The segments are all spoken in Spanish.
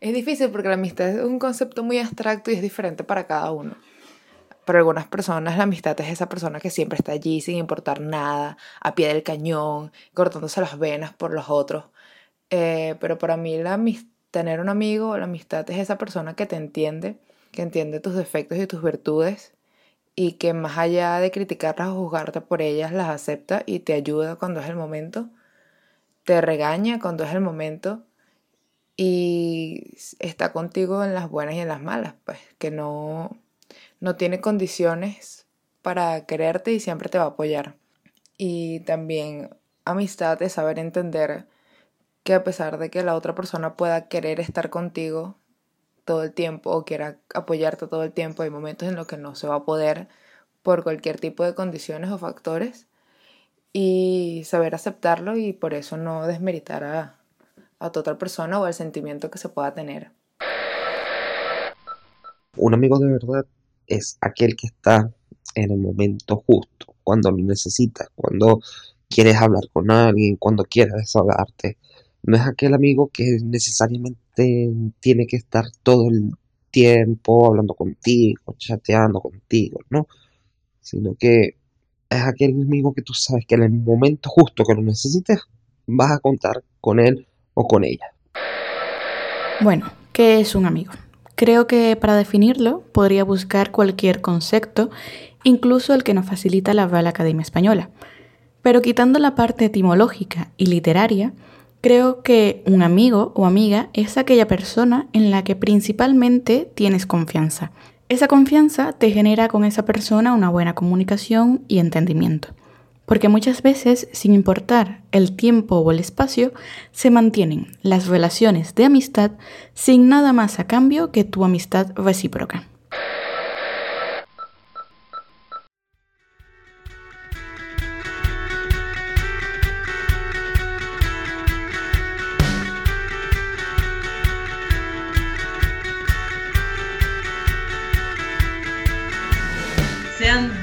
Es difícil porque la amistad es un concepto muy abstracto y es diferente para cada uno. Para algunas personas la amistad es esa persona que siempre está allí sin importar nada, a pie del cañón, cortándose las venas por los otros. Eh, pero para mí la tener un amigo, la amistad es esa persona que te entiende, que entiende tus defectos y tus virtudes y que más allá de criticarlas o juzgarte por ellas, las acepta y te ayuda cuando es el momento, te regaña cuando es el momento y está contigo en las buenas y en las malas, pues que no, no tiene condiciones para quererte y siempre te va a apoyar. Y también amistad es saber entender que a pesar de que la otra persona pueda querer estar contigo todo el tiempo o quiera apoyarte todo el tiempo, hay momentos en los que no se va a poder por cualquier tipo de condiciones o factores y saber aceptarlo y por eso no desmeritar a, a tu persona o al sentimiento que se pueda tener. Un amigo de verdad es aquel que está en el momento justo, cuando lo necesitas, cuando quieres hablar con alguien, cuando quieres desahogarte. No es aquel amigo que necesariamente tiene que estar todo el tiempo hablando contigo, chateando contigo, ¿no? Sino que es aquel amigo que tú sabes que en el momento justo que lo necesites, vas a contar con él con ella. Bueno, ¿qué es un amigo? Creo que para definirlo podría buscar cualquier concepto, incluso el que nos facilita la Real Academia Española. Pero quitando la parte etimológica y literaria, creo que un amigo o amiga es aquella persona en la que principalmente tienes confianza. Esa confianza te genera con esa persona una buena comunicación y entendimiento porque muchas veces, sin importar el tiempo o el espacio, se mantienen las relaciones de amistad sin nada más a cambio que tu amistad recíproca.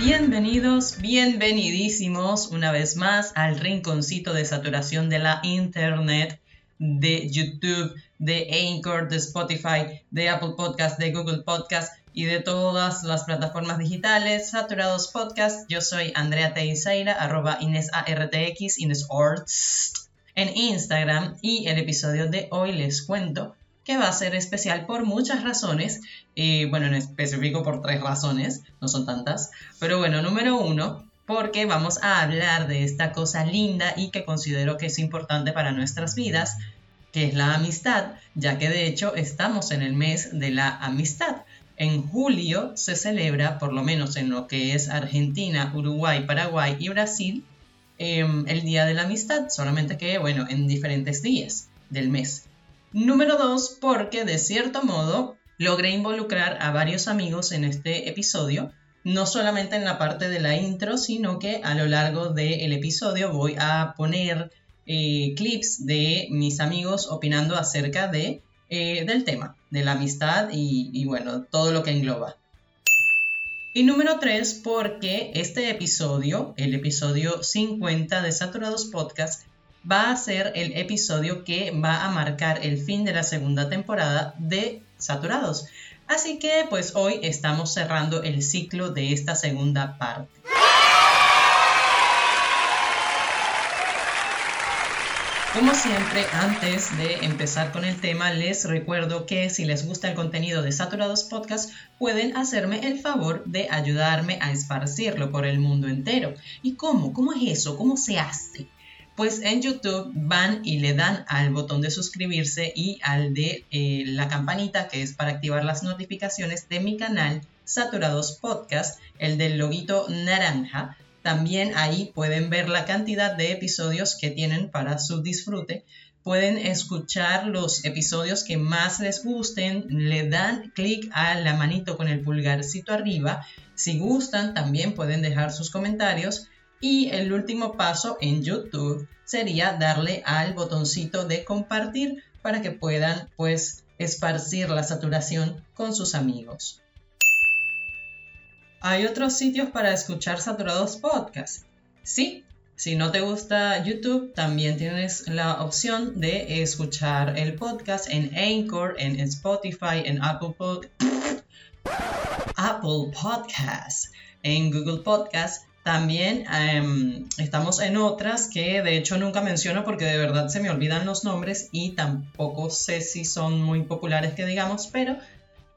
Bienvenidos, bienvenidísimos una vez más al rinconcito de saturación de la internet, de YouTube, de Anchor, de Spotify, de Apple Podcast, de Google Podcast y de todas las plataformas digitales, Saturados Podcast. Yo soy Andrea Teixeira, arroba InesARTX, InesOrts, en Instagram y el episodio de hoy les cuento que va a ser especial por muchas razones, y bueno, en específico por tres razones, no son tantas, pero bueno, número uno, porque vamos a hablar de esta cosa linda y que considero que es importante para nuestras vidas, que es la amistad, ya que de hecho estamos en el mes de la amistad. En julio se celebra, por lo menos en lo que es Argentina, Uruguay, Paraguay y Brasil, em, el Día de la Amistad, solamente que, bueno, en diferentes días del mes. Número dos, porque de cierto modo logré involucrar a varios amigos en este episodio, no solamente en la parte de la intro, sino que a lo largo del episodio voy a poner eh, clips de mis amigos opinando acerca de, eh, del tema, de la amistad y, bueno, todo lo que engloba. Y número tres, porque este episodio, el episodio 50 de Saturados Podcast, va a ser el episodio que va a marcar el fin de la segunda temporada de Saturados. Así que pues hoy estamos cerrando el ciclo de esta segunda parte. Como siempre, antes de empezar con el tema, les recuerdo que si les gusta el contenido de Saturados Podcast, pueden hacerme el favor de ayudarme a esparcirlo por el mundo entero. ¿Y cómo? ¿Cómo es eso? ¿Cómo se hace? Pues en YouTube van y le dan al botón de suscribirse y al de eh, la campanita que es para activar las notificaciones de mi canal Saturados Podcast, el del loguito naranja. También ahí pueden ver la cantidad de episodios que tienen para su disfrute. Pueden escuchar los episodios que más les gusten, le dan clic a la manito con el pulgarcito arriba. Si gustan, también pueden dejar sus comentarios y el último paso en YouTube sería darle al botoncito de compartir para que puedan pues esparcir la saturación con sus amigos. Hay otros sitios para escuchar Saturados Podcast. Sí, Si no te gusta YouTube, también tienes la opción de escuchar el podcast en Anchor, en Spotify, en Apple, Apple Podcasts, en Google Podcasts. También em, estamos en otras que de hecho nunca menciono porque de verdad se me olvidan los nombres y tampoco sé si son muy populares que digamos, pero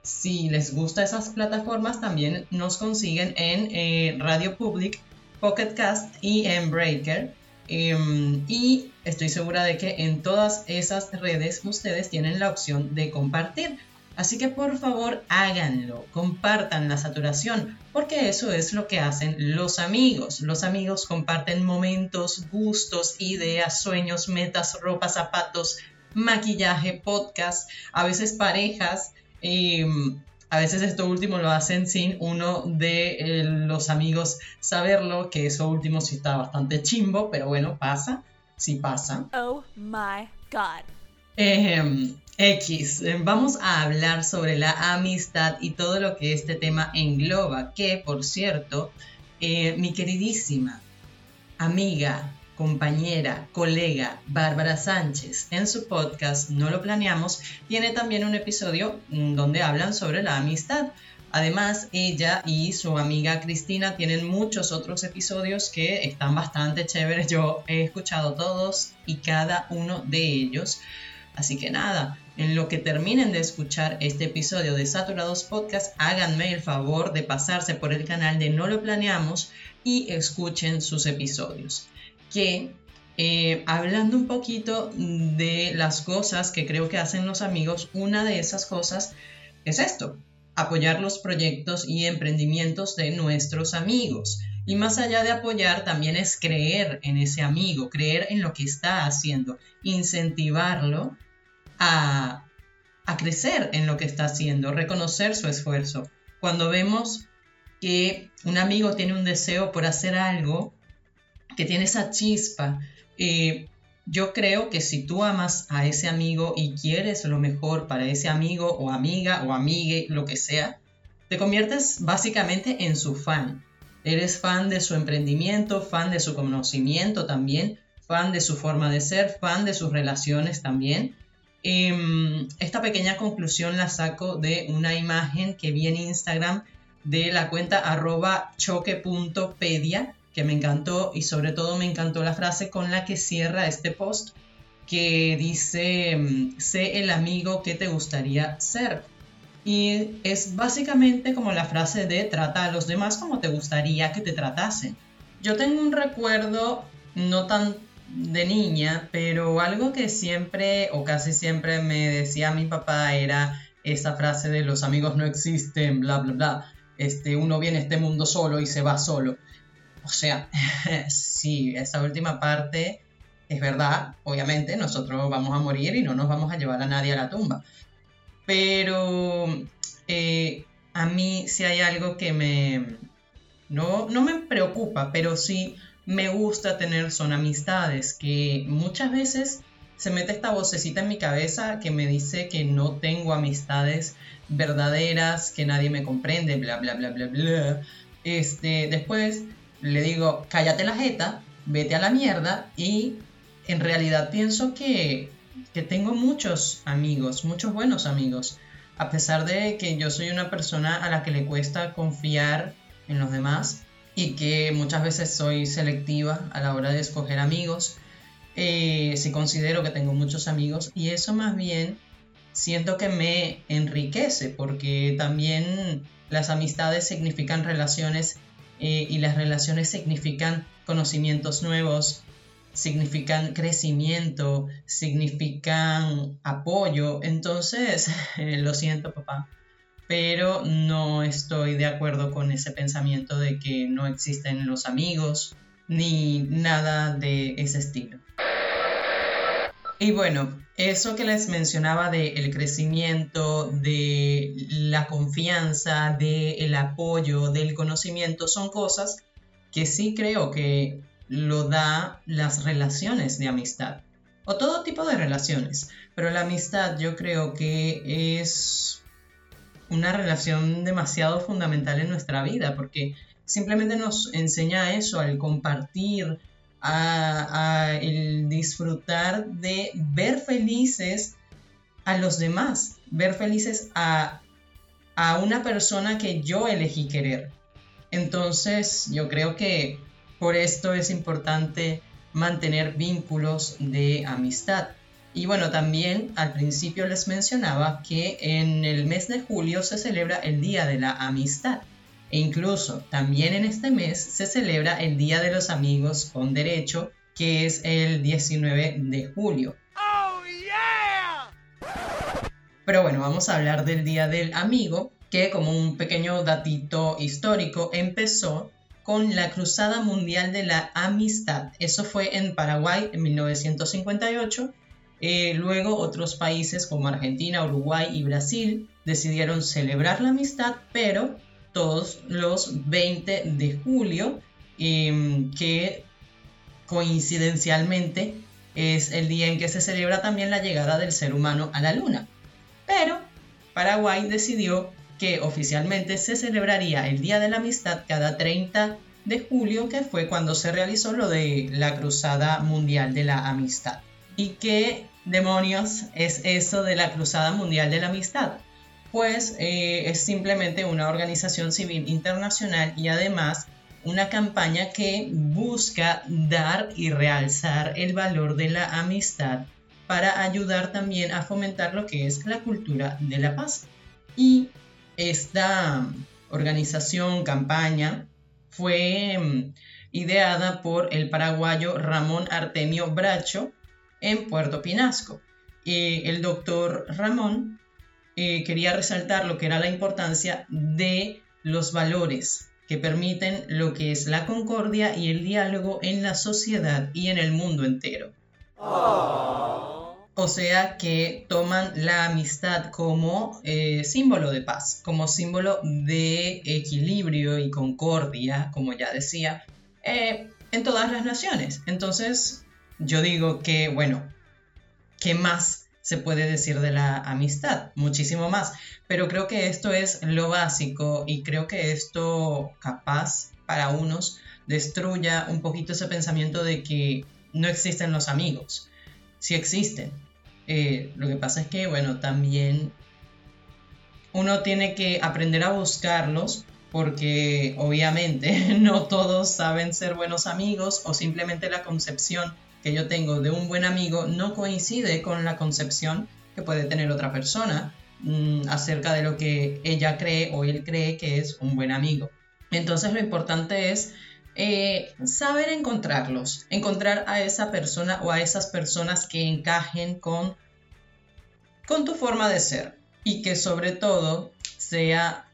si les gusta esas plataformas también nos consiguen en eh, Radio Public, Pocket Cast y en Breaker. Em, y estoy segura de que en todas esas redes ustedes tienen la opción de compartir. Así que por favor háganlo, compartan la saturación, porque eso es lo que hacen los amigos. Los amigos comparten momentos, gustos, ideas, sueños, metas, ropa, zapatos, maquillaje, podcast, a veces parejas. Mm, a veces esto último lo hacen sin uno de eh, los amigos saberlo, que eso último sí está bastante chimbo, pero bueno, pasa, sí pasa. Oh my god. X, eh, vamos a hablar sobre la amistad y todo lo que este tema engloba, que por cierto, eh, mi queridísima amiga, compañera, colega Bárbara Sánchez en su podcast No lo planeamos, tiene también un episodio mm, donde hablan sobre la amistad. Además, ella y su amiga Cristina tienen muchos otros episodios que están bastante chéveres. Yo he escuchado todos y cada uno de ellos. Así que nada, en lo que terminen de escuchar este episodio de Saturados Podcast, háganme el favor de pasarse por el canal de No lo planeamos y escuchen sus episodios. Que eh, hablando un poquito de las cosas que creo que hacen los amigos, una de esas cosas es esto, apoyar los proyectos y emprendimientos de nuestros amigos. Y más allá de apoyar, también es creer en ese amigo, creer en lo que está haciendo, incentivarlo a, crecer en lo que está haciendo, reconocer su esfuerzo. Cuando vemos que un amigo tiene un deseo por hacer algo, que tiene esa chispa, eh, yo creo que si tú amas a ese amigo y quieres lo mejor para ese amigo o amiga o amigue, lo que sea, te conviertes básicamente en su fan. Eres fan de su emprendimiento, fan de su conocimiento también, fan de su forma de ser, fan de sus relaciones también. Em, esta pequeña conclusión la saco de una imagen que vi en Instagram de la cuenta arroba choque.pedia, que me encantó y sobre todo me encantó la frase con la que cierra este post, que dice, em, sé el amigo que te gustaría ser. Y es básicamente como la frase de trata a los demás como te gustaría que te tratasen. Yo tengo un recuerdo no tan de niña, pero algo que siempre o casi siempre me decía mi papá era esa frase de los amigos no existen, bla, bla, bla. Este, uno viene a este mundo solo y se va solo. O sea, sí, esa última parte es verdad, obviamente, nosotros vamos a morir y no nos vamos a llevar a nadie a la tumba. Pero eh, a mí sí hay algo que me... No, no me preocupa, pero sí me gusta tener son amistades, que muchas veces se mete esta vocecita en mi cabeza que me dice que no tengo amistades verdaderas, que nadie me comprende, bla, bla, bla, bla, bla. Este, después le digo, cállate la jeta, vete a la mierda y en realidad pienso que, que tengo muchos amigos, muchos buenos amigos. A pesar de que yo soy una persona a la que le cuesta confiar en los demás, y que muchas veces soy selectiva a la hora de escoger amigos. Eh, si considero que tengo muchos amigos y eso más bien siento que me enriquece porque también las amistades significan relaciones eh, y las relaciones significan conocimientos nuevos, significan crecimiento, significan apoyo. Entonces, lo siento papá, pero no estoy de acuerdo con ese pensamiento de que no existen los amigos ni nada de ese estilo. Y bueno, eso que les mencionaba del crecimiento, de la confianza, del apoyo, del conocimiento, son cosas que sí creo que lo da las relaciones de amistad o todo tipo de relaciones, pero la amistad yo creo que es una relación demasiado fundamental en nuestra vida, porque simplemente nos enseña eso, al compartir a, el disfrutar de ver felices a los demás, ver felices a, a una persona que yo elegí querer. Entonces, yo creo que por esto es importante mantener vínculos de amistad. Y bueno, también al principio les mencionaba que en el mes de julio se celebra el Día de la Amistad. E incluso también en este mes se celebra el Día de los Amigos con Derecho, que es el 19 de julio. Pero bueno, vamos a hablar del Día del Amigo, que como un pequeño datito histórico empezó con la Cruzada Mundial de la Amistad. Eso fue en Paraguay en 1958. Eh, luego otros países como Argentina, Uruguay y Brasil decidieron celebrar la amistad, pero todos los 20 de julio, em, que coincidencialmente es el día en que se celebra también la llegada del ser humano a la luna. Pero Paraguay decidió que oficialmente se celebraría el Día de la Amistad cada 30 de julio, que fue cuando se realizó lo de la Cruzada Mundial de la Amistad. ¿Y qué demonios es eso de la Cruzada Mundial de la Amistad? pues eh, es simplemente una organización civil internacional y además una campaña que busca dar y realzar el valor de la amistad para ayudar también a fomentar lo que es la cultura de la paz. Y esta organización, campaña, fue mm, ideada por el paraguayo Ramón Artemio Bracho en Puerto Pinasco. Eh, el doctor Ramón eh, quería resaltar lo que era la importancia de los valores que permiten lo que es la concordia y el diálogo en la sociedad y en el mundo entero. O sea que toman la amistad como eh, símbolo de paz, como símbolo de equilibrio y concordia, como ya decía, eh, en todas las naciones. Entonces, yo digo que, bueno, ¿qué más se puede decir de la amistad, muchísimo más. Pero creo que esto es lo básico y creo que esto capaz para unos destruya un poquito ese pensamiento de que no existen los amigos. Sí existen. Eh, lo que pasa es que, bueno, también uno tiene que aprender a buscarlos porque obviamente no todos saben ser buenos amigos o simplemente la concepción que yo tengo de un buen amigo no coincide con la concepción que puede tener otra persona mm, acerca de lo que ella cree o él cree que es un buen amigo. Entonces lo importante es eh, saber encontrarlos, encontrar a esa persona o a esas personas que encajen con, con tu forma de ser y que sobre todo sea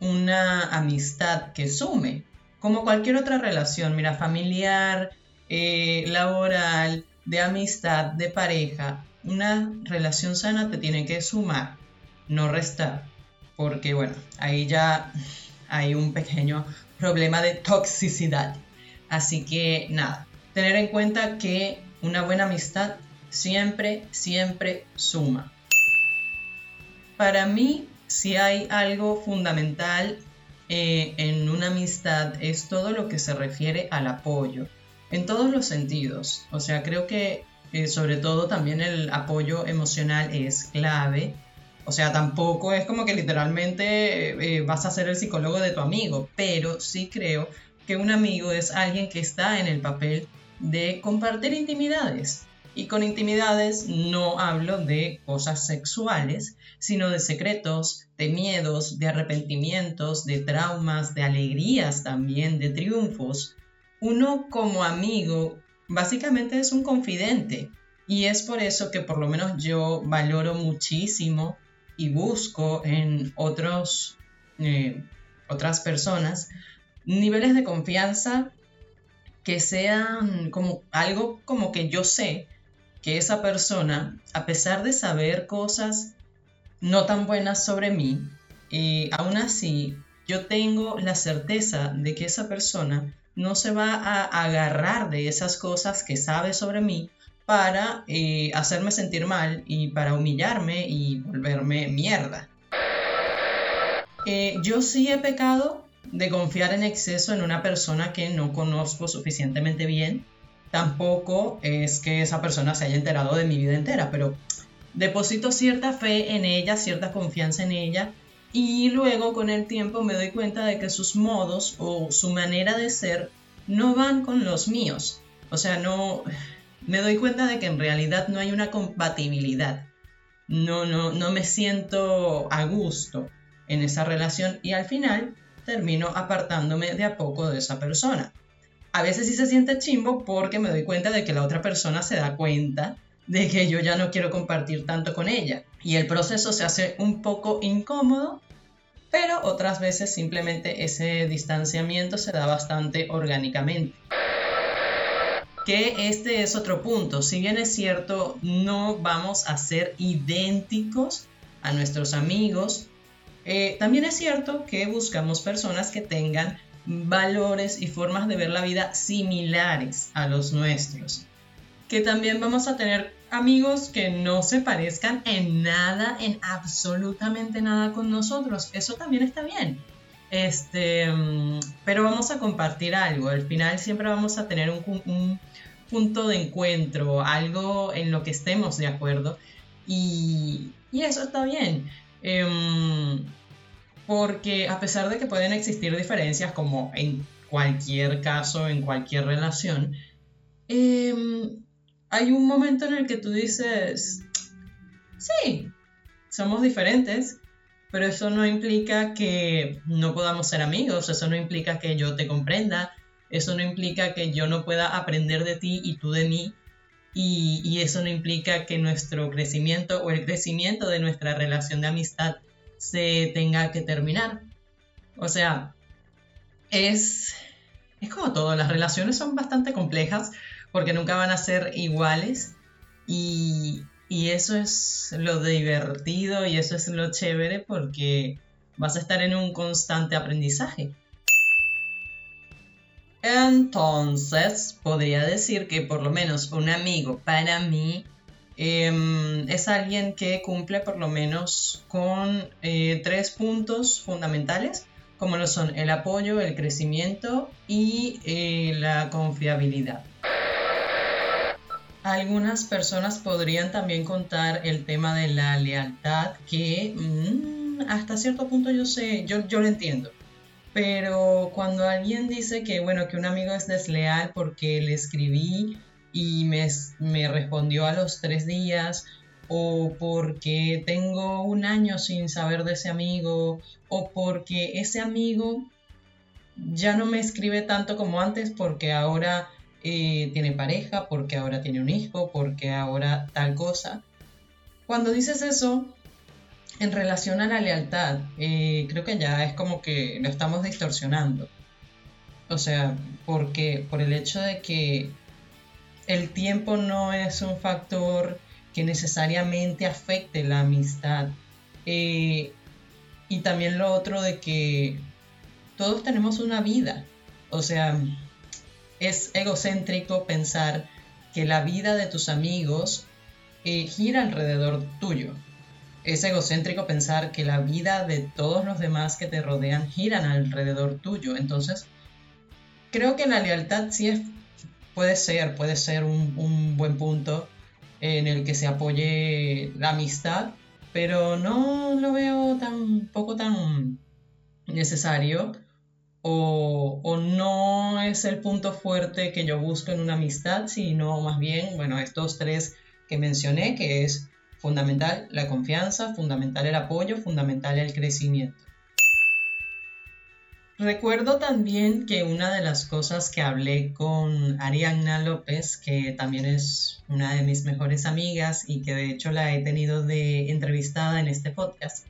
una amistad que sume, como cualquier otra relación, mira, familiar, eh, laboral, de amistad, de pareja, una relación sana te tiene que sumar, no restar, porque bueno, ahí ya hay un pequeño problema de toxicidad. Así que nada, tener en cuenta que una buena amistad siempre, siempre suma. Para mí, si hay algo fundamental eh, en una amistad, es todo lo que se refiere al apoyo en todos los sentidos. O sea, creo que eh, sobre todo también el apoyo emocional es clave. O sea, tampoco es como que literalmente eh, vas a ser el psicólogo de tu amigo, pero sí creo que un amigo es alguien que está en el papel de compartir intimidades. Y con intimidades no hablo de cosas sexuales, sino de secretos, de miedos, de arrepentimientos, de traumas, de alegrías también, de triunfos, uno como amigo básicamente es un confidente. Y es por eso que por lo menos yo valoro muchísimo y busco en otros, eh, otras personas niveles de confianza que sean como algo como que yo sé que esa persona, a pesar de saber cosas no tan buenas sobre mí, eh, aún así yo tengo la certeza de que esa persona no se va a agarrar de esas cosas que sabe sobre mí para eh, hacerme sentir mal y para humillarme y volverme mierda. Eh, yo sí he pecado de confiar en exceso en una persona que no conozco suficientemente bien, tampoco es que esa persona se haya enterado de mi vida entera, pero deposito cierta fe en ella, cierta confianza en ella y luego con el tiempo me doy cuenta de que sus modos o su manera de ser no van con los míos. O sea, no me doy cuenta de que en realidad no hay una compatibilidad. No no no me siento a gusto en esa relación y al final termino apartándome de a poco de esa persona. A veces sí se siente chimbo porque me doy cuenta de que la otra persona se da cuenta de que yo ya no quiero compartir tanto con ella. Y el proceso se hace un poco incómodo, pero otras veces simplemente ese distanciamiento se da bastante orgánicamente. Que este es otro punto. Si bien es cierto, no vamos a ser idénticos a nuestros amigos, eh, también es cierto que buscamos personas que tengan valores y formas de ver la vida similares a los nuestros. Que también vamos a tener amigos que no se parezcan en nada, en absolutamente nada con nosotros. Eso también está bien. Este, mm, pero vamos a compartir algo. Al final siempre vamos a tener un, punto de encuentro, algo en lo que estemos de acuerdo. Y, y eso está bien. Em, porque a pesar de que pueden existir diferencias como en cualquier caso, en cualquier relación, em, hay un momento en el que tú dices, sí, somos diferentes, pero eso no implica que no podamos ser amigos, eso no implica que yo te comprenda, eso no implica que yo no pueda aprender de ti y tú de mí, y, eso no implica que nuestro crecimiento o el crecimiento de nuestra relación de amistad se tenga que terminar. O sea, es, es como todo, las relaciones son bastante complejas porque nunca van a ser iguales y, y eso es lo divertido y eso es lo chévere porque vas a estar en un constante aprendizaje. Entonces, podría decir que por lo menos un amigo para mí em, es alguien que cumple por lo menos con eh, tres puntos fundamentales, como lo son el apoyo, el crecimiento y eh, la confiabilidad. Algunas personas podrían también contar el tema de la lealtad, que mm, hasta cierto punto yo sé, yo, lo entiendo. Pero cuando alguien dice que, bueno, que un amigo es desleal porque le escribí y me respondió a los tres días, o porque tengo un año sin saber de ese amigo, o porque ese amigo ya no me escribe tanto como antes porque ahora eh, tiene pareja, porque ahora tiene un hijo, porque ahora tal cosa. Cuando dices eso, en relación a la lealtad, eh, creo que ya es como que lo estamos distorsionando. O sea, porque por el hecho de que el tiempo no es un factor que necesariamente afecte la amistad. Eh, y también lo otro de que todos tenemos una vida. O sea, es egocéntrico pensar que la vida de tus amigos eh, gira alrededor tuyo es egocéntrico pensar que la vida de todos los demás que te rodean giran alrededor tuyo. Entonces, creo que la lealtad sí puede ser, puede ser un, buen punto en el que se apoye la amistad, pero no lo veo tan poco tan necesario o, no es el punto fuerte que yo busco en una amistad, sino más bien, bueno, estos tres que mencioné, que es Fundamental la confianza, fundamental el apoyo, fundamental el crecimiento. Recuerdo también que una de las cosas que hablé con Arianna López, que también es una de mis mejores amigas y que de hecho la he tenido de entrevistada en este podcast,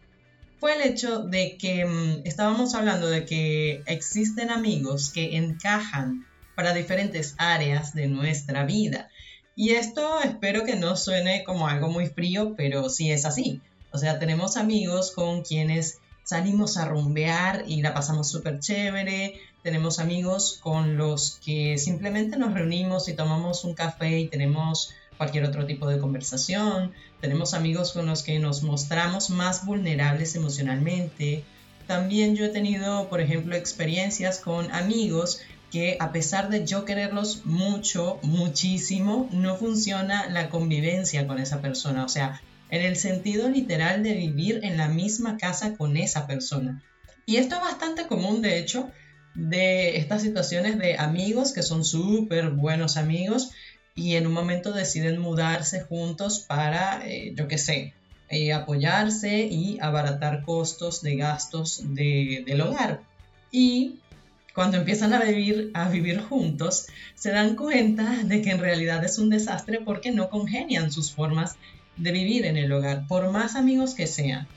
fue el hecho de que mm, estábamos hablando de que existen amigos que encajan para diferentes áreas de nuestra vida y esto espero que no suene como algo muy frío, pero sí es así. O sea, tenemos amigos con quienes salimos a rumbear y la pasamos súper chévere. Tenemos amigos con los que simplemente nos reunimos y tomamos un café y tenemos cualquier otro tipo de conversación. Tenemos amigos con los que nos mostramos más vulnerables emocionalmente. También yo he tenido, por ejemplo, experiencias con amigos que a pesar de yo quererlos mucho, muchísimo, no funciona la convivencia con esa persona. O sea, en el sentido literal de vivir en la misma casa con esa persona. Y esto es bastante común, de hecho, de estas situaciones de amigos que son súper buenos amigos y en un momento deciden mudarse juntos para, eh, yo qué sé, eh, apoyarse y abaratar costos de gastos del hogar. Y cuando empiezan a vivir, a vivir juntos, se dan cuenta de que en realidad es un desastre porque no congenian sus formas de vivir en el hogar, por más amigos que sean.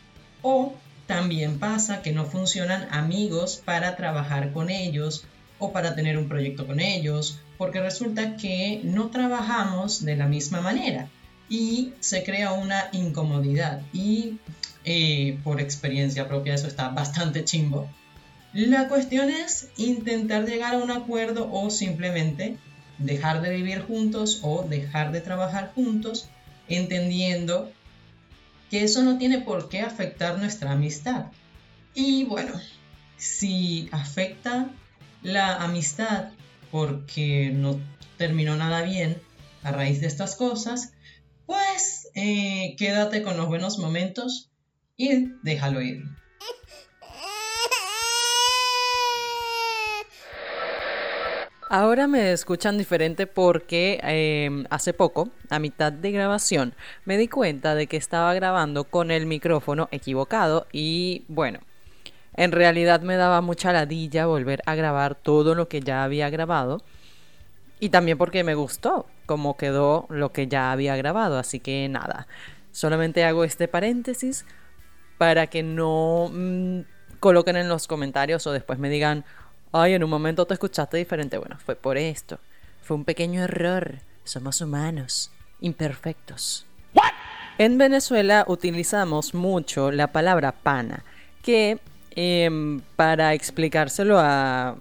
O también pasa que no funcionan amigos para trabajar con ellos o para tener un proyecto con ellos, porque resulta que no trabajamos de la misma manera y se crea una incomodidad y eh, por experiencia propia eso está bastante chimbo. La cuestión es intentar llegar a un acuerdo o simplemente dejar de vivir juntos o dejar de trabajar juntos entendiendo que eso no tiene por qué afectar nuestra amistad. Y bueno, si afecta la amistad porque no terminó nada bien a raíz de estas cosas, pues eh, quédate con los buenos momentos y déjalo ir. Ahora me escuchan diferente porque em, hace poco, a mitad de grabación, me di cuenta de que estaba grabando con el micrófono equivocado y bueno, en realidad me daba mucha ladilla volver a grabar todo lo que ya había grabado y también porque me gustó cómo quedó lo que ya había grabado, así que nada, solamente hago este paréntesis para que no mm, coloquen en los comentarios o después me digan Ay, en un momento te escuchaste diferente. Bueno, fue por esto. Fue un pequeño error. Somos humanos, imperfectos. En Venezuela utilizamos mucho la palabra pana, que em, para explicárselo a,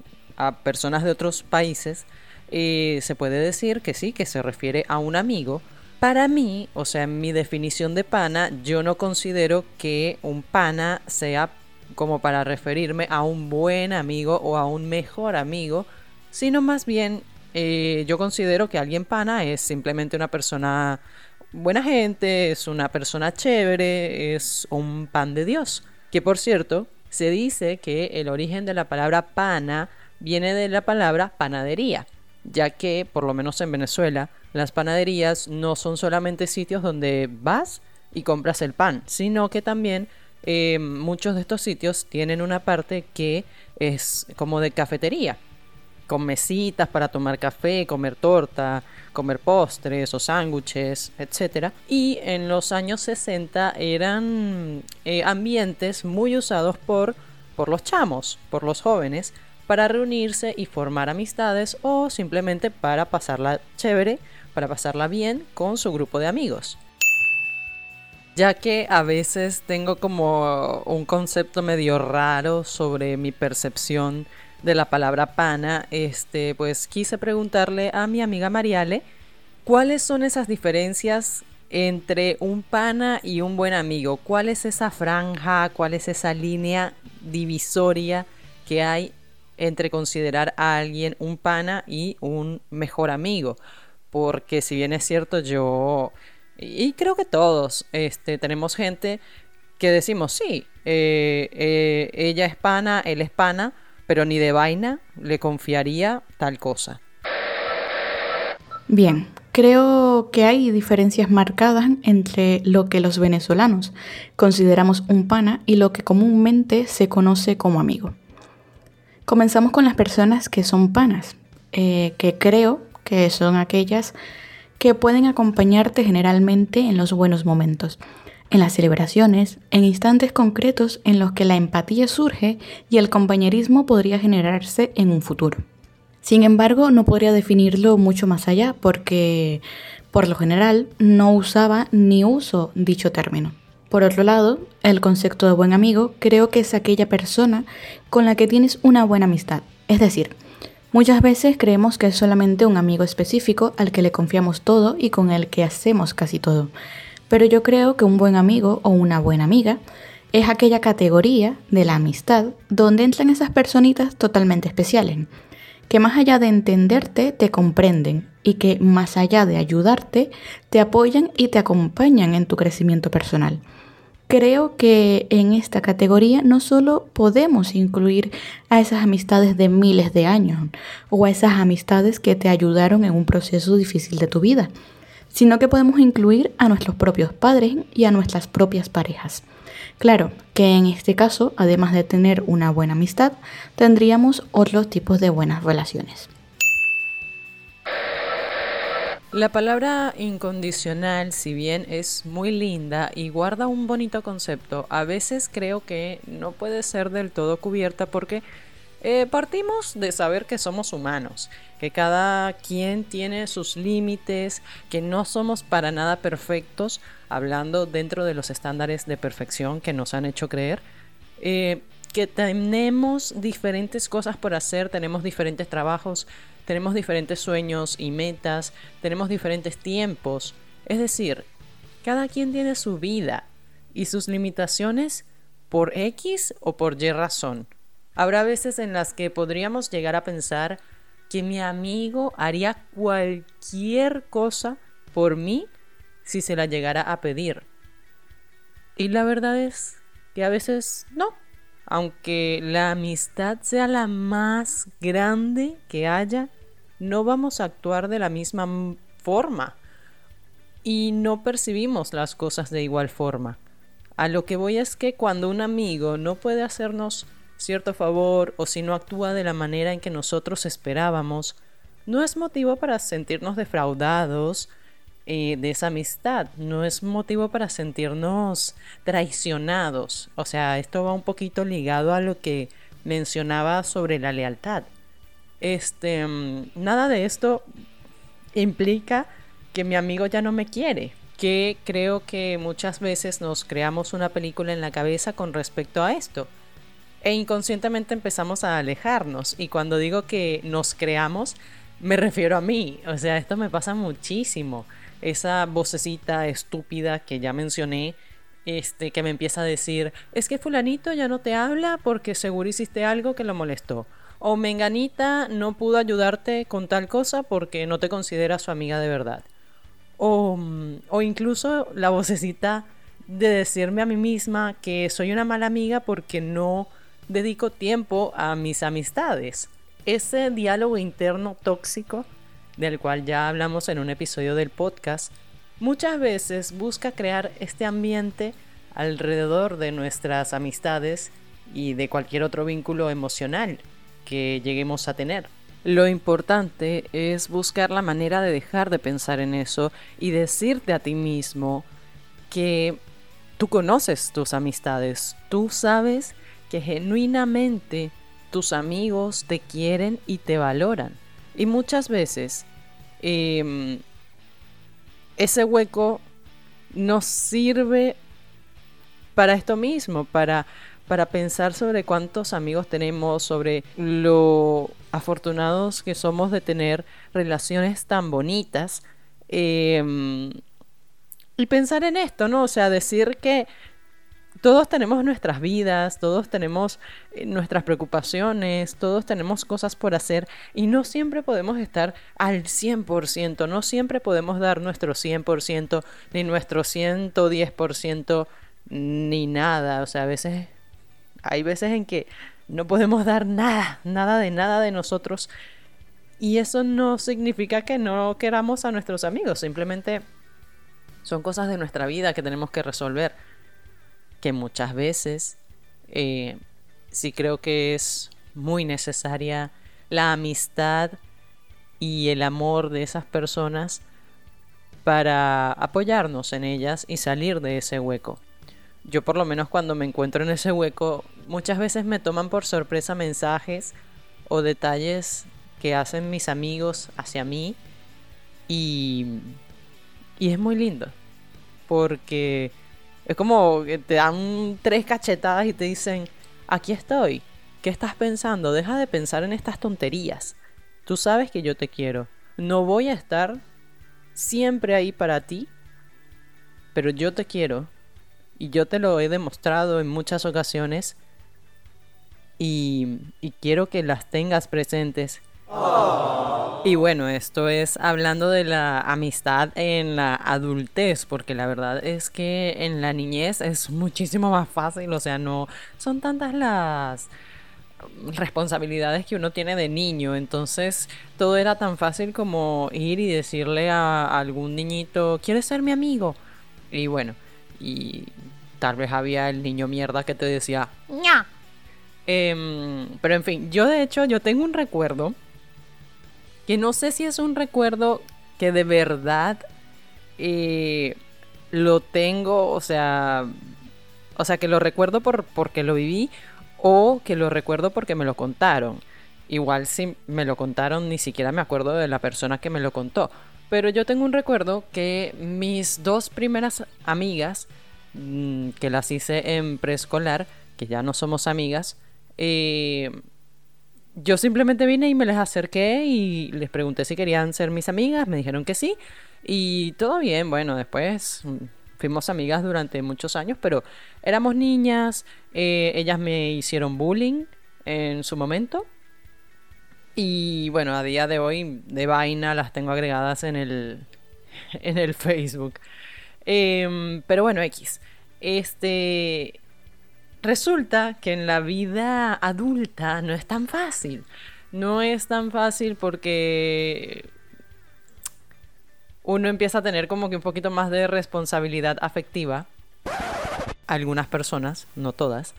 personas de otros países, eh, se puede decir que sí, que se refiere a un amigo. Para mí, o sea, en mi definición de pana, yo no considero que un pana sea como para referirme a un buen amigo o a un mejor amigo, sino más bien eh, yo considero que alguien pana es simplemente una persona buena gente, es una persona chévere, es un pan de Dios. Que por cierto, se dice que el origen de la palabra pana viene de la palabra panadería, ya que, por lo menos en Venezuela, las panaderías no son solamente sitios donde vas y compras el pan, sino que también eh, muchos de estos sitios tienen una parte que es como de cafetería, con mesitas para tomar café, comer torta, comer postres o sándwiches, etc. Y en los años 60 eran eh, ambientes muy usados por, por los chamos, por los jóvenes, para reunirse y formar amistades o simplemente para pasarla chévere, para pasarla bien con su grupo de amigos ya que a veces tengo como un concepto medio raro sobre mi percepción de la palabra pana, este, pues quise preguntarle a mi amiga Mariale cuáles son esas diferencias entre un pana y un buen amigo. ¿Cuál es esa franja, cuál es esa línea divisoria que hay entre considerar a alguien un pana y un mejor amigo? Porque si bien es cierto, yo y creo que todos este, tenemos gente que decimos, sí, eh, eh, ella es pana, él es pana, pero ni de vaina le confiaría tal cosa. Bien, creo que hay diferencias marcadas entre lo que los venezolanos consideramos un pana y lo que comúnmente se conoce como amigo. Comenzamos con las personas que son panas, eh, que creo que son aquellas que pueden acompañarte generalmente en los buenos momentos, en las celebraciones, en instantes concretos en los que la empatía surge y el compañerismo podría generarse en un futuro. Sin embargo, no podría definirlo mucho más allá porque, por lo general, no usaba ni uso dicho término. Por otro lado, el concepto de buen amigo creo que es aquella persona con la que tienes una buena amistad, es decir, Muchas veces creemos que es solamente un amigo específico al que le confiamos todo y con el que hacemos casi todo. Pero yo creo que un buen amigo o una buena amiga es aquella categoría de la amistad donde entran esas personitas totalmente especiales, que más allá de entenderte, te comprenden y que más allá de ayudarte, te apoyan y te acompañan en tu crecimiento personal. Creo que en esta categoría no solo podemos incluir a esas amistades de miles de años o a esas amistades que te ayudaron en un proceso difícil de tu vida, sino que podemos incluir a nuestros propios padres y a nuestras propias parejas. Claro que en este caso, además de tener una buena amistad, tendríamos otros tipos de buenas relaciones. La palabra incondicional, si bien es muy linda y guarda un bonito concepto, a veces creo que no puede ser del todo cubierta porque eh, partimos de saber que somos humanos, que cada quien tiene sus límites, que no somos para nada perfectos, hablando dentro de los estándares de perfección que nos han hecho creer. Eh, que tenemos diferentes cosas por hacer, tenemos diferentes trabajos, tenemos diferentes sueños y metas, tenemos diferentes tiempos. Es decir, cada quien tiene su vida y sus limitaciones por X o por Y razón. Habrá veces en las que podríamos llegar a pensar que mi amigo haría cualquier cosa por mí si se la llegara a pedir. Y la verdad es que a veces no aunque la amistad sea la más grande que haya, no vamos a actuar de la misma forma y no percibimos las cosas de igual forma. A lo que voy es que cuando un amigo no puede hacernos cierto favor o si no actúa de la manera en que nosotros esperábamos, no es motivo para sentirnos defraudados eh, de esa amistad, no es motivo para sentirnos traicionados. O sea, esto va un poquito ligado a lo que mencionaba sobre la lealtad. Este, mm, nada de esto implica que mi amigo ya no me quiere, que creo que muchas veces nos creamos una película en la cabeza con respecto a esto. E inconscientemente empezamos a alejarnos. Y cuando digo que nos creamos, me refiero a mí. O sea, esto me pasa muchísimo esa vocecita estúpida que ya mencioné, este, que me empieza a decir, es que fulanito ya no te habla porque seguro hiciste algo que lo molestó. O menganita no pudo ayudarte con tal cosa porque no te considera su amiga de verdad. O, mm, o incluso la vocecita de decirme a mí misma que soy una mala amiga porque no dedico tiempo a mis amistades. Ese diálogo interno tóxico del cual ya hablamos en un episodio del podcast, muchas veces busca crear este ambiente alrededor de nuestras amistades y de cualquier otro vínculo emocional que lleguemos a tener. Lo importante es buscar la manera de dejar de pensar en eso y decirte a ti mismo que tú conoces tus amistades, tú sabes que genuinamente tus amigos te quieren y te valoran. Y muchas veces em, ese hueco nos sirve para esto mismo, para, para pensar sobre cuántos amigos tenemos, sobre lo afortunados que somos de tener relaciones tan bonitas. Em, y pensar en esto, ¿no? O sea, decir que todos tenemos nuestras vidas, todos tenemos eh, nuestras preocupaciones, todos tenemos cosas por hacer y no siempre podemos estar al 100%, no siempre podemos dar nuestro 100%, ni nuestro 110%, ni nada. O sea, a veces hay veces en que no podemos dar nada, nada de nada de nosotros. Y eso no significa que no queramos a nuestros amigos, simplemente son cosas de nuestra vida que tenemos que resolver que muchas veces eh, sí creo que es muy necesaria la amistad y el amor de esas personas para apoyarnos en ellas y salir de ese hueco. Yo por lo menos cuando me encuentro en ese hueco, muchas veces me toman por sorpresa mensajes o detalles que hacen mis amigos hacia mí y, y es muy lindo porque es como que te dan tres cachetadas y te dicen, aquí estoy. ¿Qué estás pensando? Deja de pensar en estas tonterías. Tú sabes que yo te quiero. No voy a estar siempre ahí para ti, pero yo te quiero. Y yo te lo he demostrado en muchas ocasiones. Y, y quiero que las tengas presentes. Y bueno, esto es hablando de la amistad en la adultez, porque la verdad es que en la niñez es muchísimo más fácil, o sea, no son tantas las responsabilidades que uno tiene de niño, entonces todo era tan fácil como ir y decirle a algún niñito, ¿quieres ser mi amigo? Y bueno, y tal vez había el niño mierda que te decía, ¡ña! Em, pero en fin, yo de hecho, yo tengo un recuerdo que no sé si es un recuerdo que de verdad eh, lo tengo, o sea, o sea, que lo recuerdo por, porque lo viví o que lo recuerdo porque me lo contaron. Igual si me lo contaron, ni siquiera me acuerdo de la persona que me lo contó. Pero yo tengo un recuerdo que mis dos primeras amigas, mm, que las hice en preescolar, que ya no somos amigas, eh, yo simplemente vine y me les acerqué y les pregunté si querían ser mis amigas, me dijeron que sí y todo bien, bueno, después mm, fuimos amigas durante muchos años, pero éramos niñas, eh, ellas me hicieron bullying en su momento y bueno, a día de hoy de vaina las tengo agregadas en el, en el Facebook. Em, pero bueno, X. Este, Resulta que en la vida adulta no es tan fácil. No es tan fácil porque uno empieza a tener como que un poquito más de responsabilidad afectiva. Algunas personas, no todas.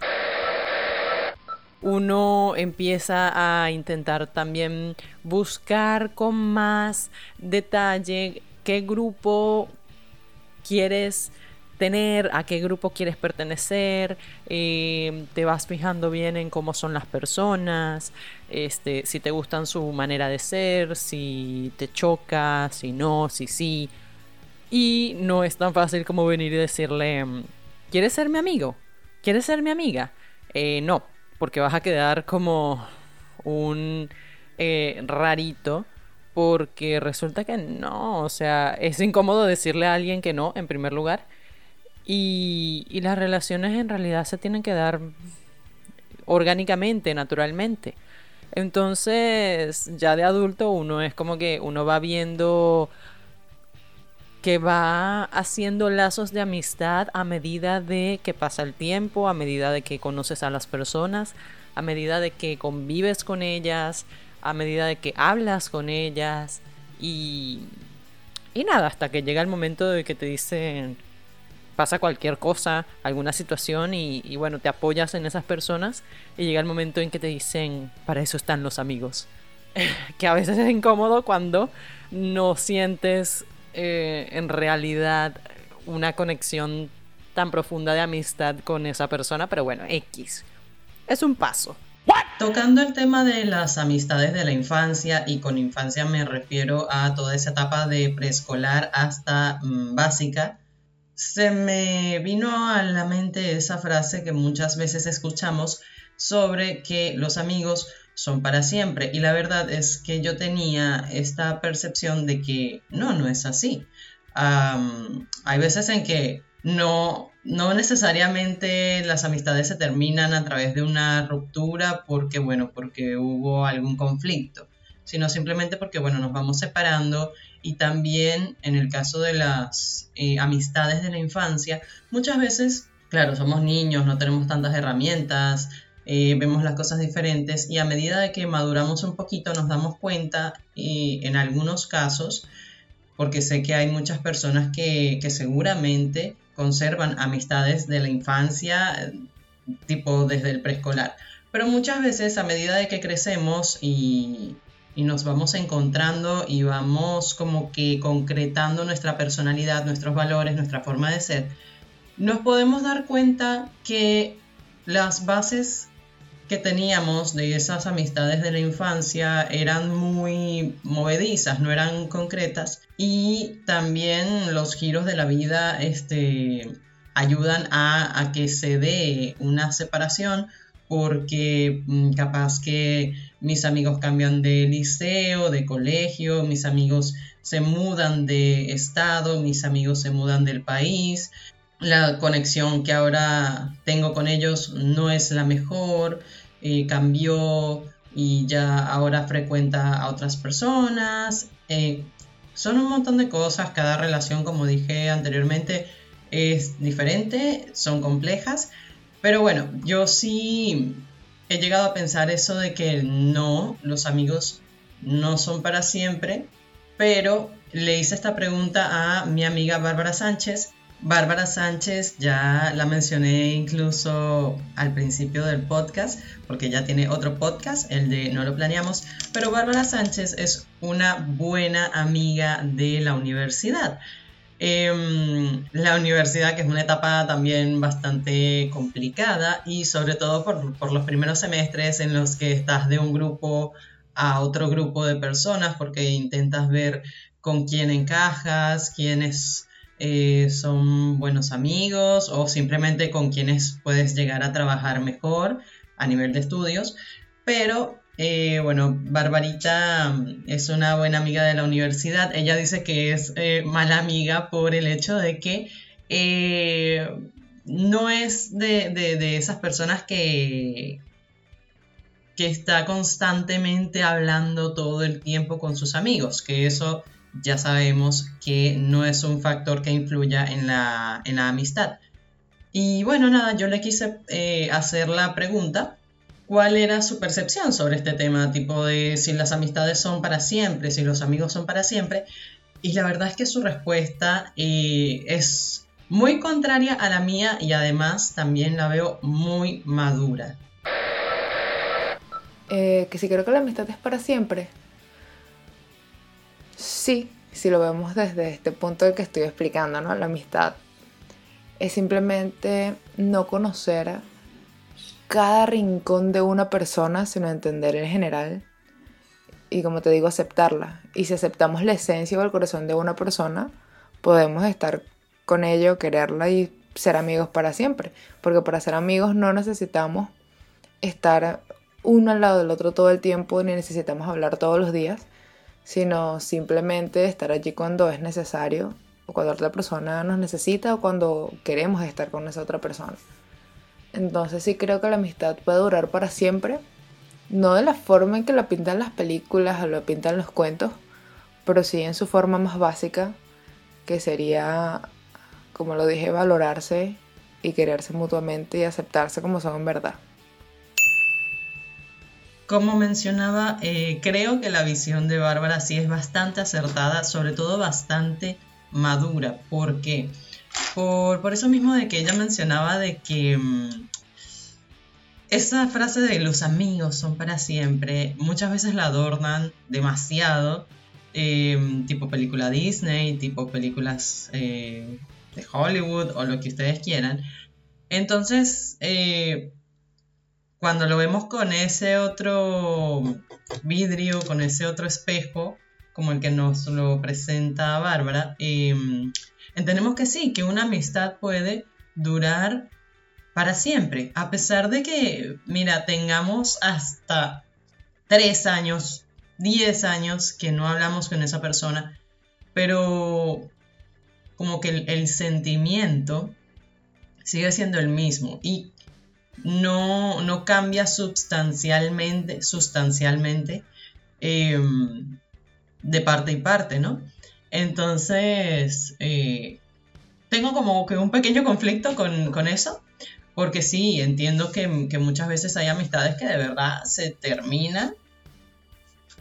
Uno empieza a intentar también buscar con más detalle qué grupo quieres tener, a qué grupo quieres pertenecer, eh, te vas fijando bien en cómo son las personas, este, si te gustan su manera de ser, si te choca, si no, si sí. Y no es tan fácil como venir y decirle, ¿quieres ser mi amigo? ¿Quieres ser mi amiga? Eh, no, porque vas a quedar como un eh, rarito porque resulta que no, o sea, es incómodo decirle a alguien que no, en primer lugar, y, las relaciones en realidad se tienen que dar orgánicamente, naturalmente. Entonces, ya de adulto uno es como que uno va viendo que va haciendo lazos de amistad a medida de que pasa el tiempo, a medida de que conoces a las personas, a medida de que convives con ellas, a medida de que hablas con ellas y, y nada, hasta que llega el momento de que te dicen, pasa cualquier cosa, alguna situación y, bueno, te apoyas en esas personas y llega el momento en que te dicen, para eso están los amigos. que a veces es incómodo cuando no sientes eh, en realidad una conexión tan profunda de amistad con esa persona, pero bueno, X. Es un paso. Tocando el tema de las amistades de la infancia, y con infancia me refiero a toda esa etapa de preescolar hasta mm, básica, se me vino a la mente esa frase que muchas veces escuchamos sobre que los amigos son para siempre. Y la verdad es que yo tenía esta percepción de que no, no es así. hay veces en que no, no necesariamente las amistades se terminan a través de una ruptura porque, bueno, porque hubo algún conflicto, sino simplemente porque, bueno, nos vamos separando y también en el caso de las eh, amistades de la infancia, muchas veces, claro, somos niños, no tenemos tantas herramientas, eh, vemos las cosas diferentes y a medida de que maduramos un poquito nos damos cuenta eh, en algunos casos, porque sé que hay muchas personas que, que seguramente conservan amistades de la infancia, tipo desde el preescolar. Pero muchas veces a medida de que crecemos y, y nos vamos encontrando y vamos como que concretando nuestra personalidad, nuestros valores, nuestra forma de ser, nos podemos dar cuenta que las bases que teníamos de esas amistades de la infancia eran muy movedizas, no eran concretas y también los giros de la vida este, ayudan a, a que se dé una separación porque mm, capaz que mis amigos cambian de liceo, de colegio, mis amigos se mudan de estado, mis amigos se mudan del país, la conexión que ahora tengo con ellos no es la mejor, eh, cambió y ya ahora frecuenta a otras personas. Eh, son un montón de cosas, cada relación, como dije anteriormente, es diferente, son complejas, pero bueno, yo sí he llegado a pensar eso de que no, los amigos no son para siempre, pero le hice esta pregunta a mi amiga Bárbara Sánchez. Bárbara Sánchez ya la mencioné incluso al principio del podcast, porque ya tiene otro podcast, el de No lo planeamos, pero Bárbara Sánchez es una buena amiga de la universidad. Em, la universidad, que es una etapa también bastante complicada y sobre todo por, por, los primeros semestres en los que estás de un grupo a otro grupo de personas porque intentas ver con quién encajas, quiénes eh, son buenos amigos o simplemente con quienes puedes llegar a trabajar mejor a nivel de estudios. Pero eh, bueno, Barbarita mm, es una buena amiga de la universidad. Ella dice que es eh, mala amiga por el hecho de que eh, no es de, esas personas que, que está constantemente hablando todo el tiempo con sus amigos, que eso ya sabemos que no es un factor que influya en la, en la amistad. Y bueno, nada, yo le quise hacer la pregunta cuál era su percepción sobre este tema, tipo de si las amistades son para siempre, si los amigos son para siempre. Y la verdad es que su respuesta eh, es muy contraria a la mía y además también la veo muy madura. Eh, que si creo que la amistad es para siempre. Sí, si lo vemos desde este punto del que estoy explicando, ¿no? La amistad es simplemente no conocer cada rincón de una persona, sino entender en general. Y como te digo, aceptarla. Y si aceptamos la esencia o el corazón de una persona, podemos estar con ello, quererla y ser amigos para siempre. Porque para ser amigos no necesitamos estar uno al lado del otro todo el tiempo, ni necesitamos hablar todos los días, sino simplemente estar allí cuando es necesario, o cuando otra persona nos necesita, o cuando queremos estar con esa otra persona. Entonces sí creo que la amistad puede durar para siempre. No de la forma en que la pintan las películas o lo pintan los cuentos, pero sí en su forma más básica, que sería, como lo dije, valorarse y quererse mutuamente y aceptarse como son en verdad. Como mencionaba, eh, creo que la visión de Bárbara sí es bastante acertada, sobre todo bastante madura. ¿Por eso mismo de que ella mencionaba de que mm, esa frase de los amigos son para siempre, muchas veces la adornan demasiado, em, tipo película Disney, tipo películas eh, de Hollywood o lo que ustedes quieran. Entonces, eh, cuando lo vemos con ese otro vidrio, con ese otro espejo, como el que nos lo presenta Bárbara, em, entendemos que sí, que una amistad puede durar para siempre, a pesar de que, mira, tengamos hasta tres años, diez años que no hablamos con esa persona, pero como que el, sentimiento sigue siendo el mismo y no, no cambia sustancialmente, sustancialmente em, de parte y parte, ¿no? Entonces, eh, tengo como que un pequeño conflicto con, eso, porque sí, entiendo que, muchas veces hay amistades que de verdad se terminan,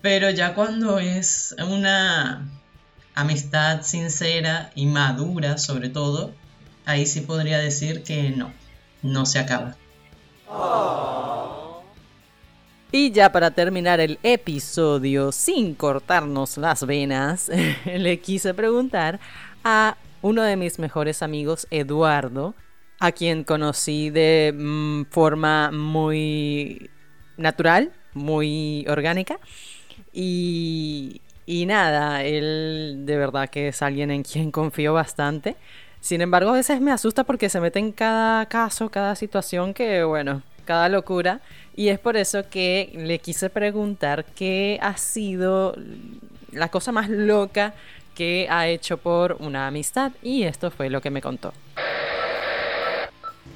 pero ya cuando es una amistad sincera y madura sobre todo, ahí sí podría decir que no, no se acaba. Y ya para terminar el episodio sin cortarnos las venas, le quise preguntar a uno de mis mejores amigos, Eduardo, a quien conocí de mm, forma muy natural, muy orgánica. Y, y nada, él de verdad que es alguien en quien confío bastante. Sin embargo, a veces me asusta porque se mete en cada caso, cada situación que, bueno, cada locura. Y es por eso que le quise preguntar qué ha sido la cosa más loca que ha hecho por una amistad. Y esto fue lo que me contó.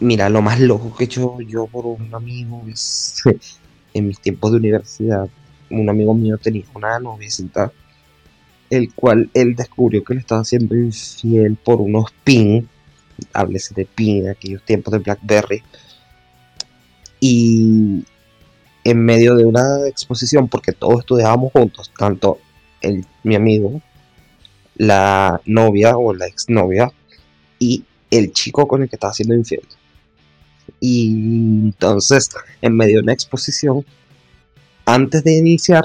Mira, lo más loco que he hecho yo por un amigo es en mis tiempos de universidad, un amigo mío tenía una noviecita, el cual él descubrió que le estaba siendo infiel por unos pin, háblese de pin, aquellos tiempos de Blackberry, y en medio de una exposición, porque todos estudiábamos juntos, tanto el, mi amigo, la novia o la exnovia y el chico con el que estaba siendo infiel. Y entonces, en medio de una exposición, antes de iniciar,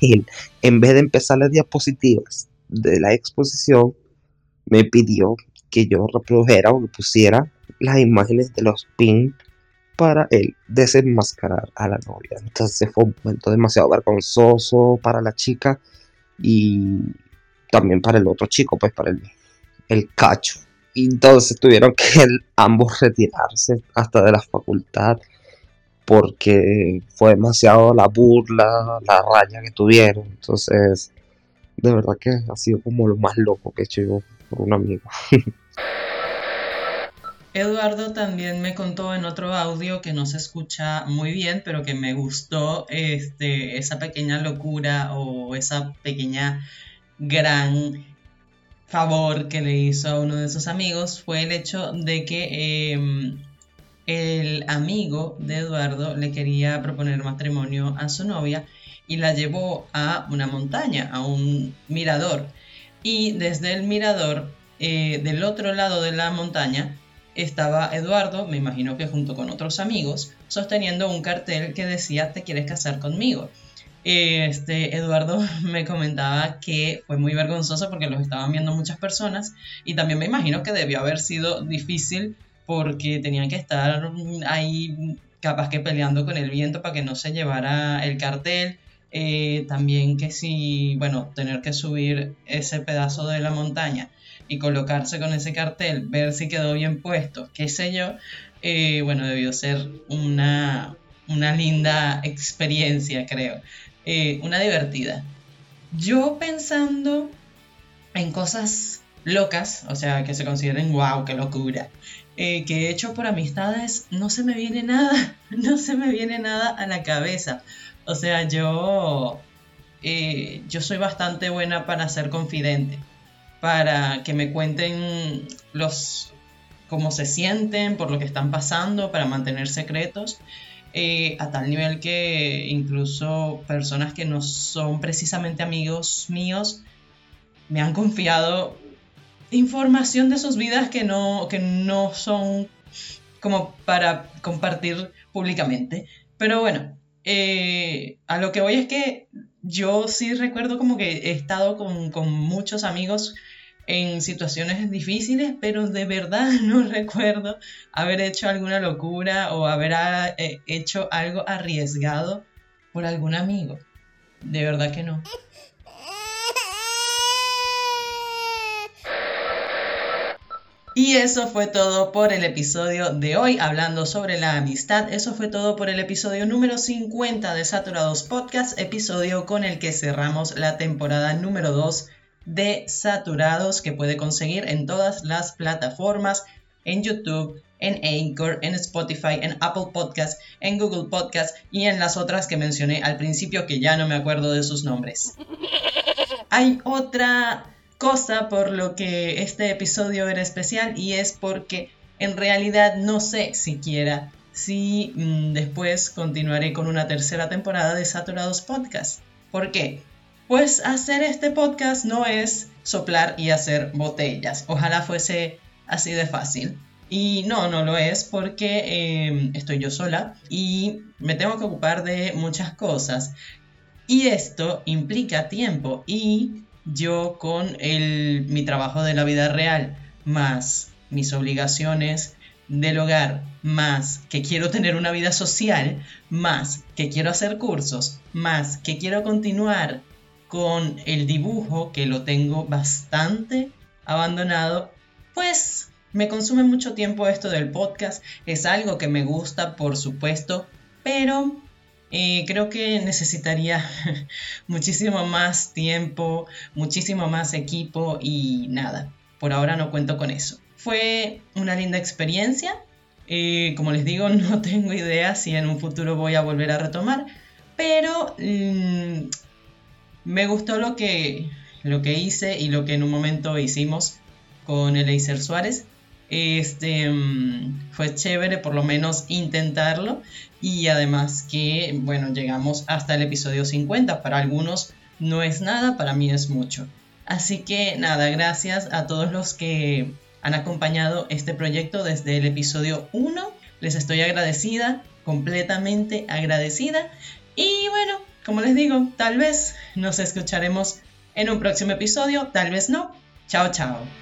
él, en vez de empezar las diapositivas de la exposición, me pidió que yo reprodujera o pusiera las imágenes de los pins para él desenmascarar a la novia. Entonces fue un momento demasiado vergonzoso para la chica y también para el otro chico, pues para el, el cacho. Entonces tuvieron que ambos retirarse hasta de la facultad porque fue demasiado la burla, la raya que tuvieron. Entonces, de verdad que ha sido como lo más loco que he hecho yo por un amigo. Eduardo también me contó en otro audio que no se escucha muy bien, pero que me gustó este, esa pequeña locura o esa pequeña gran favor que le hizo a uno de sus amigos fue el hecho de que em, el amigo de Eduardo le quería proponer matrimonio a su novia y la llevó a una montaña, a un mirador. Y desde el mirador, eh, del otro lado de la montaña, estaba Eduardo, me imagino que junto con otros amigos, sosteniendo un cartel que decía te quieres casar conmigo. Este, Eduardo me comentaba que fue muy vergonzoso porque los estaban viendo muchas personas y también me imagino que debió haber sido difícil porque tenían que estar ahí capaz que peleando con el viento para que no se llevara el cartel. Eh, también que si, bueno, tener que subir ese pedazo de la montaña y colocarse con ese cartel, ver si quedó bien puesto, qué sé yo, eh, bueno, debió ser una, una linda experiencia, creo, eh, una divertida. Yo pensando en cosas locas, o sea, que se consideren wow, qué locura, eh, que he hecho por amistades, no se me viene nada, no se me viene nada a la cabeza. O sea, yo, yo soy bastante buena para ser confidente para que me cuenten los cómo se sienten, por lo que están pasando, para mantener secretos, eh, a tal nivel que incluso personas que no son precisamente amigos míos me han confiado información de sus vidas que no, que no son como para compartir públicamente. Pero bueno, eh, a lo que voy es que yo sí recuerdo como que he estado con, con muchos amigos en situaciones difíciles, pero de verdad no recuerdo haber hecho alguna locura o haber ah, eh, hecho algo arriesgado por algún amigo. De verdad que no. Y eso fue todo por el episodio de hoy, hablando sobre la amistad. Eso fue todo por el episodio número 50 de Saturados Podcast, episodio con el que cerramos la temporada número 2 de Saturados que puede conseguir en todas las plataformas, en YouTube, en Anchor, en Spotify, en Apple Podcast, en Google Podcast y en las otras que mencioné al principio que ya no me acuerdo de sus nombres. Hay otra cosa por lo que este episodio era especial y es porque en realidad no sé siquiera si mm, después continuaré con una tercera temporada de Saturados Podcast. ¿Por qué? Pues hacer este podcast no es soplar y hacer botellas. Ojalá fuese así de fácil. Y no, no lo es porque em, estoy yo sola y me tengo que ocupar de muchas cosas. Y esto implica tiempo y yo con el, mi trabajo de la vida real, más mis obligaciones del hogar, más que quiero tener una vida social, más que quiero hacer cursos, más que quiero continuar con el dibujo, que lo tengo bastante abandonado, pues me consume mucho tiempo esto del podcast. Es algo que me gusta, por supuesto, pero eh, creo que necesitaría muchísimo más tiempo, muchísimo más equipo y nada, por ahora no cuento con eso. Fue una linda experiencia. Eh, como les digo, no tengo idea si en un futuro voy a volver a retomar, pero mm, me gustó lo que, lo que hice y lo que en un momento hicimos con Eleiser Suárez. Este mm, fue chévere por lo menos intentarlo. Y además que bueno llegamos hasta el episodio 50 para algunos no es nada para mí es mucho. Así que nada gracias a todos los que han acompañado este proyecto desde el episodio 1 les estoy agradecida completamente agradecida. Y bueno como les digo tal vez nos escucharemos en un próximo episodio tal vez no. Chao chao